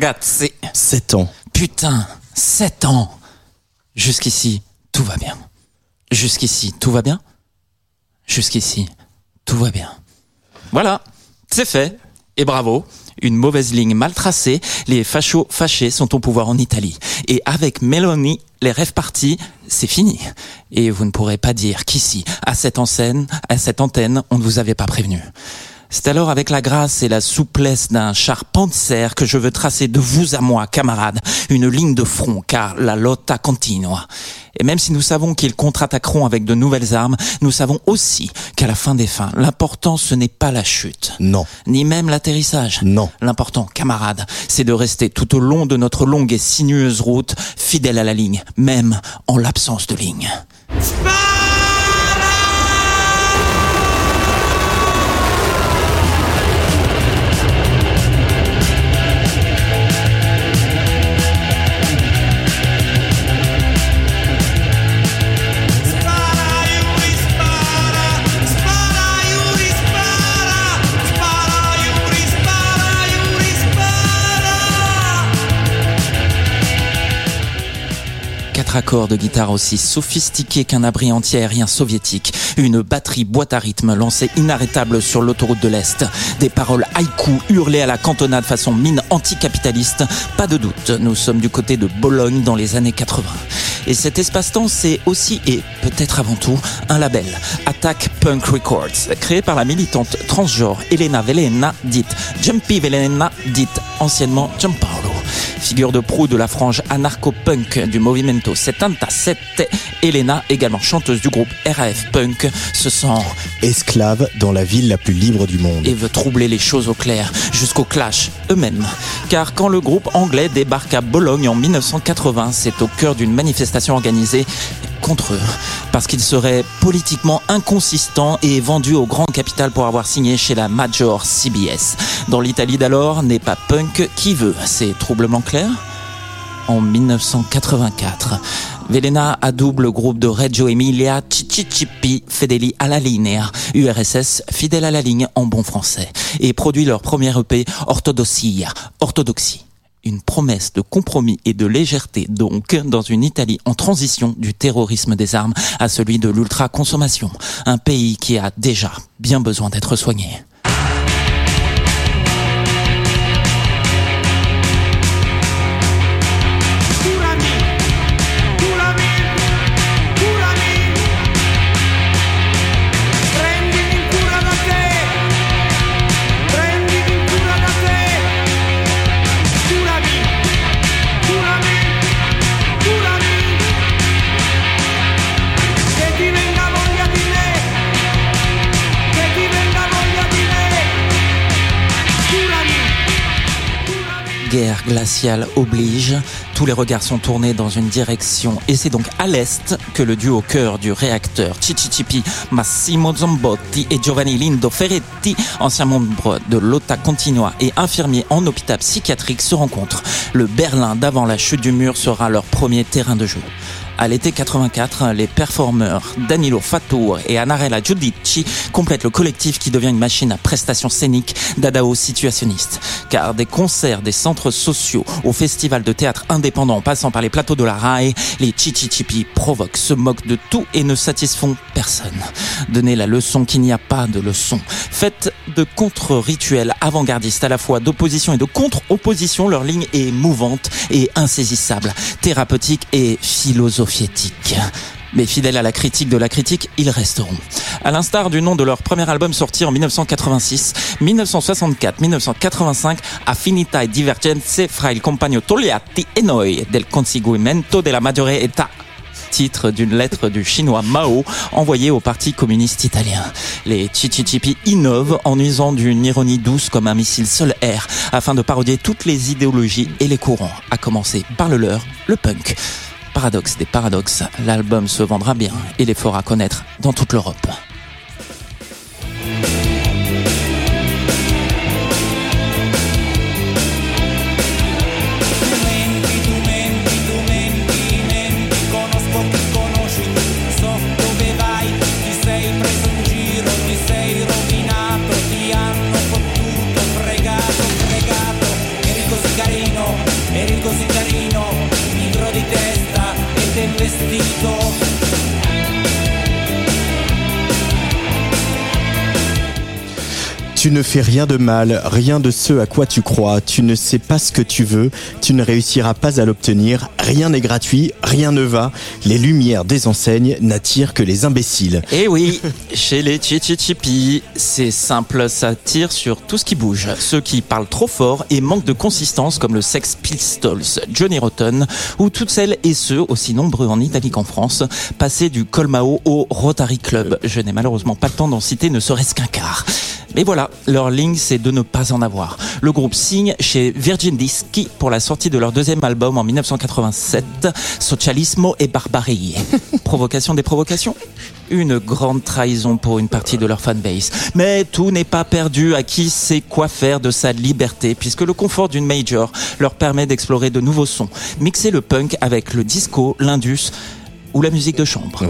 ragazzi. 7 ans. Putain, 7 ans. Jusqu'ici, tout va bien. Jusqu'ici, tout va bien. Jusqu'ici, tout va bien. Voilà, c'est fait. Et bravo. Une mauvaise ligne mal tracée, les fachos fâchés sont au pouvoir en Italie. Et avec Meloni, les rêves partis, c'est fini. Et vous ne pourrez pas dire qu'ici, à cette enseigne, à cette antenne, on ne vous avait pas prévenu. C'est alors avec la grâce et la souplesse d'un char Panzer que je veux tracer de vous à moi, camarades, une ligne de front, car la lotta continua. Et même si nous savons qu'ils contre-attaqueront avec de nouvelles armes, nous savons aussi qu'à la fin des fins, l'important ce n'est pas la chute. Non. Ni même l'atterrissage. Non. L'important, camarades, c'est de rester tout au long de notre longue et sinueuse route, fidèle à la ligne, même en l'absence de ligne. Quatre accords de guitare aussi sophistiqués qu'un abri anti-aérien soviétique, une batterie boîte à rythme lancée inarrêtable sur l'autoroute de l'Est, des paroles haïku hurlées à la cantonade façon mine anticapitaliste, pas de doute, nous sommes du côté de Bologne dans les années 80. Et cet espace-temps, c'est aussi et peut-être avant tout un label, Attack Punk Records, créé par la militante transgenre Elena Velena, dite Jumpy Velena, dite anciennement Giampaolo. Figure de proue de la frange anarcho-punk du Movimento 77, Elena, également chanteuse du groupe RAF Punk, se sent Esclave dans la ville la plus libre du monde. et veut troubler les choses au clair, jusqu'au clash eux-mêmes. Car quand le groupe anglais débarque à Bologne en 1980, c'est au cœur d'une manifestation organisée parce qu'ils seraient politiquement inconsistants et vendus au grand capital pour avoir signé chez la Major CBS. Dans l'Italie d'alors, n'est pas punk qui veut, c'est troublement clair en 1984. Velena adoube le groupe de Reggio Emilia Cicicipi Fedeli alla linea, URSS fidèle à la ligne en bon français, et produit leur premier EP Orthodossia, Orthodoxie. Une promesse de compromis et de légèreté donc dans une Italie en transition du terrorisme des armes à celui de l'ultra-consommation, un pays qui a déjà bien besoin d'être soigné. Guerre glaciale oblige, tous les regards sont tournés dans une direction et c'est donc à l'est que le duo cœur du réacteur Cicicipi, Massimo Zambotti et Giovanni Lindo Ferretti, anciens membres de l'OTA Continua et infirmiers en hôpital psychiatrique, se rencontrent. Le Berlin d'avant la chute du mur sera leur premier terrain de jeu. À l'été 84, les performeurs Danilo Fattour et Anarella Giudici complètent le collectif qui devient une machine à prestations scéniques d'Adao situationniste. Car des concerts, des centres sociaux, au festival de théâtre indépendant en passant par les plateaux de la RAE, les Chichichipi provoquent, se moquent de tout et ne satisfont personne. Donnez la leçon qu'il n'y a pas de leçon. Faites de contre-rituels avant-gardistes à la fois d'opposition et de contre-opposition, leur ligne est mouvante et insaisissable, thérapeutique et Mais fidèles à la critique de la critique, ils resteront. À l'instar du nom de leur premier album sorti en 1986, 1964-1985, Affinità e Divergenze fra il compagno Togliatti e noi del conseguimento della maggiore età titre d'une lettre du chinois Mao envoyée au Parti communiste italien. Les Chichichipi innovent en usant d'une ironie douce comme un missile sol-air afin de parodier toutes les idéologies et les courants, à commencer par le leur, le punk. Paradoxe des paradoxes, l'album se vendra bien et les fera connaître dans toute l'Europe. the door. Tu ne fais rien de mal, rien de ce à quoi tu crois. Tu ne sais pas ce que tu veux, tu ne réussiras pas à l'obtenir. Rien n'est gratuit, rien ne va. Les lumières des enseignes n'attirent que les imbéciles. Eh oui, chez les Chichichipi, c'est simple, ça tire sur tout ce qui bouge. Ceux qui parlent trop fort et manquent de consistance comme le Sex Pistols, Johnny Rotten, ou toutes celles et ceux, aussi nombreux en Italie qu'en France, passés du Colmao au Rotary Club. Je n'ai malheureusement pas le temps d'en citer ne serait-ce qu'un quart. Mais voilà, leur ligne, c'est de ne pas en avoir. Le groupe signe chez Virgin Dischi pour la sortie de leur deuxième album en 1987, Socialismo et Barbarie. Provocation des provocations Une grande trahison pour une partie de leur fanbase. Mais tout n'est pas perdu à qui sait quoi faire de sa liberté, puisque le confort d'une major leur permet d'explorer de nouveaux sons, mixer le punk avec le disco, l'indus ou la musique de chambre.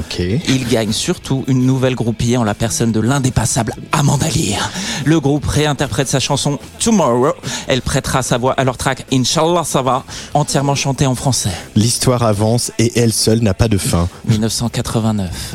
Il gagne surtout une nouvelle groupie en la personne de l'indépassable Amanda Lear. Le groupe réinterprète sa chanson Tomorrow. Elle prêtera sa voix à leur track Inch'Allah ça va, entièrement chantée en français. L'histoire avance et elle seule n'a pas de fin. 1989.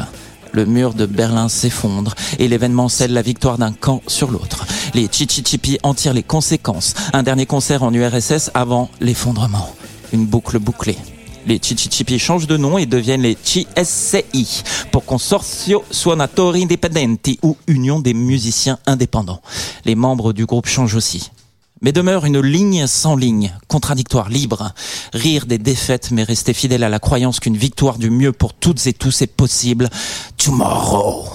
Le mur de Berlin s'effondre et l'événement scelle la victoire d'un camp sur l'autre. Les Chichichipi en tirent les conséquences. Un dernier concert en URSS avant l'effondrement. Une boucle bouclée. Les Chichichipi changent de nom et deviennent les CSCI pour Consorzio Suonatori Indipendenti ou Union des musiciens indépendants. Les membres du groupe changent aussi. Mais demeure une ligne sans ligne, contradictoire, libre. Rire des défaites, mais rester fidèle à la croyance qu'une victoire du mieux pour toutes et tous est possible. Tomorrow.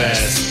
Best.